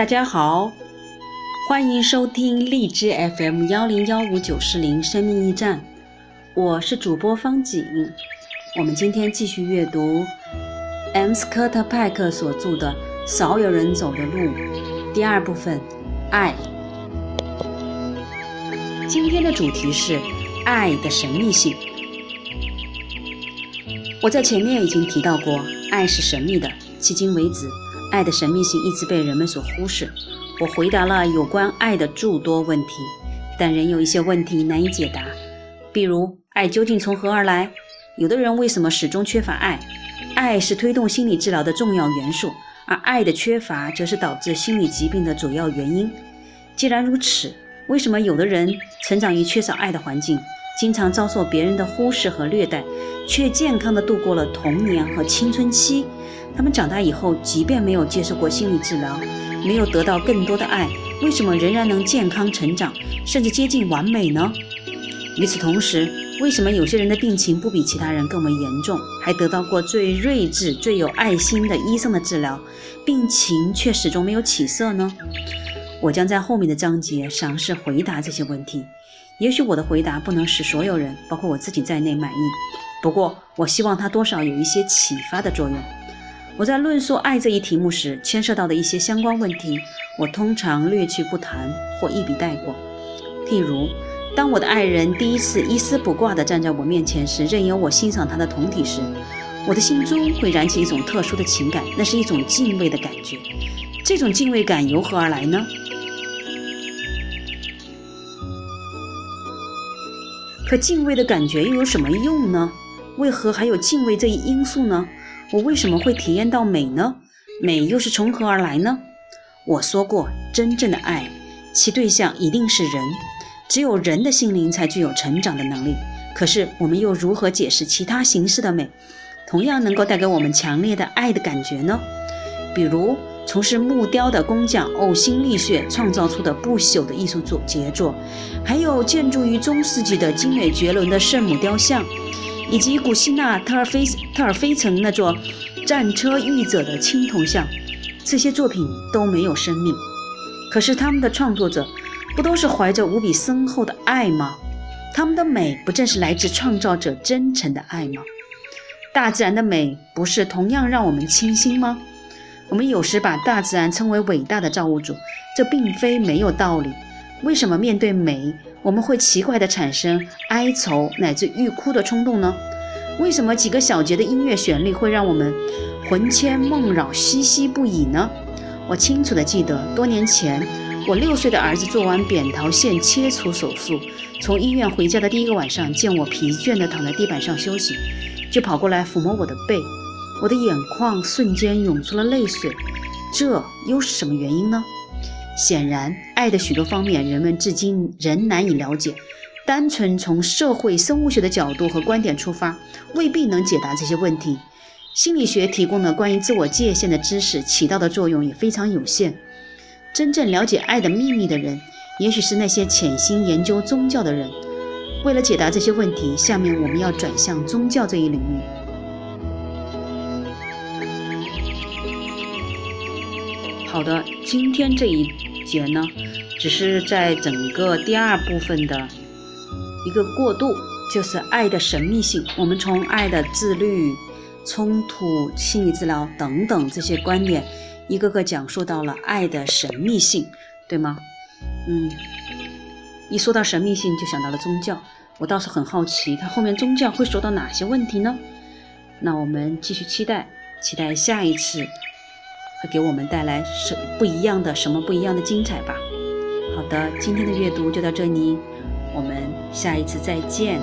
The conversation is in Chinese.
大家好，欢迎收听荔枝 FM 幺零幺五九四零生命驿站，我是主播方景。我们今天继续阅读 M 斯科特派克所著的《少有人走的路》第二部分，爱。今天的主题是爱的神秘性。我在前面已经提到过，爱是神秘的，迄今为止。爱的神秘性一直被人们所忽视。我回答了有关爱的诸多问题，但仍有一些问题难以解答。比如，爱究竟从何而来？有的人为什么始终缺乏爱？爱是推动心理治疗的重要元素，而爱的缺乏则是导致心理疾病的主要原因。既然如此，为什么有的人成长于缺少爱的环境，经常遭受别人的忽视和虐待，却健康的度过了童年和青春期？他们长大以后，即便没有接受过心理治疗，没有得到更多的爱，为什么仍然能健康成长，甚至接近完美呢？与此同时，为什么有些人的病情不比其他人更为严重，还得到过最睿智、最有爱心的医生的治疗，病情却始终没有起色呢？我将在后面的章节尝试回答这些问题。也许我的回答不能使所有人，包括我自己在内满意，不过我希望它多少有一些启发的作用。我在论述爱这一题目时，牵涉到的一些相关问题，我通常略去不谈或一笔带过。譬如，当我的爱人第一次一丝不挂地站在我面前时，任由我欣赏他的酮体时，我的心中会燃起一种特殊的情感，那是一种敬畏的感觉。这种敬畏感由何而来呢？可敬畏的感觉又有什么用呢？为何还有敬畏这一因素呢？我为什么会体验到美呢？美又是从何而来呢？我说过，真正的爱，其对象一定是人，只有人的心灵才具有成长的能力。可是，我们又如何解释其他形式的美，同样能够带给我们强烈的爱的感觉呢？比如，从事木雕的工匠呕心沥血创造出的不朽的艺术作杰作，还有建筑于中世纪的精美绝伦的圣母雕像。以及古希腊特尔菲特尔菲城那座战车御者的青铜像，这些作品都没有生命，可是他们的创作者不都是怀着无比深厚的爱吗？他们的美不正是来自创造者真诚的爱吗？大自然的美不是同样让我们倾心吗？我们有时把大自然称为伟大的造物主，这并非没有道理。为什么面对美？我们会奇怪地产生哀愁乃至欲哭的冲动呢？为什么几个小节的音乐旋律会让我们魂牵梦绕、唏嘘不已呢？我清楚地记得，多年前我六岁的儿子做完扁桃腺切除手术，从医院回家的第一个晚上，见我疲倦地躺在地板上休息，就跑过来抚摸我的背，我的眼眶瞬间涌出了泪水。这又是什么原因呢？显然，爱的许多方面，人们至今仍难以了解。单纯从社会生物学的角度和观点出发，未必能解答这些问题。心理学提供的关于自我界限的知识，起到的作用也非常有限。真正了解爱的秘密的人，也许是那些潜心研究宗教的人。为了解答这些问题，下面我们要转向宗教这一领域。好的，今天这一。节呢，只是在整个第二部分的一个过渡，就是爱的神秘性。我们从爱的自律、冲突、心理治疗等等这些观点，一个个讲述到了爱的神秘性，对吗？嗯，一说到神秘性，就想到了宗教。我倒是很好奇，它后面宗教会说到哪些问题呢？那我们继续期待，期待下一次。会给我们带来什不一样的什么不一样的精彩吧？好的，今天的阅读就到这里，我们下一次再见。